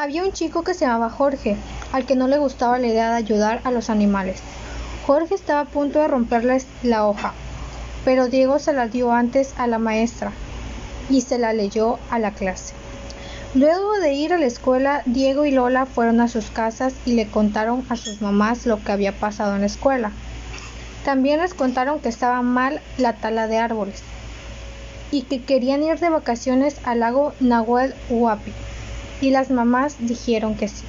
Había un chico que se llamaba Jorge, al que no le gustaba la idea de ayudar a los animales. Jorge estaba a punto de romperles la hoja, pero Diego se la dio antes a la maestra y se la leyó a la clase. Luego de ir a la escuela, Diego y Lola fueron a sus casas y le contaron a sus mamás lo que había pasado en la escuela. También les contaron que estaba mal la tala de árboles y que querían ir de vacaciones al lago Nahuel Huapi y las mamás dijeron que sí.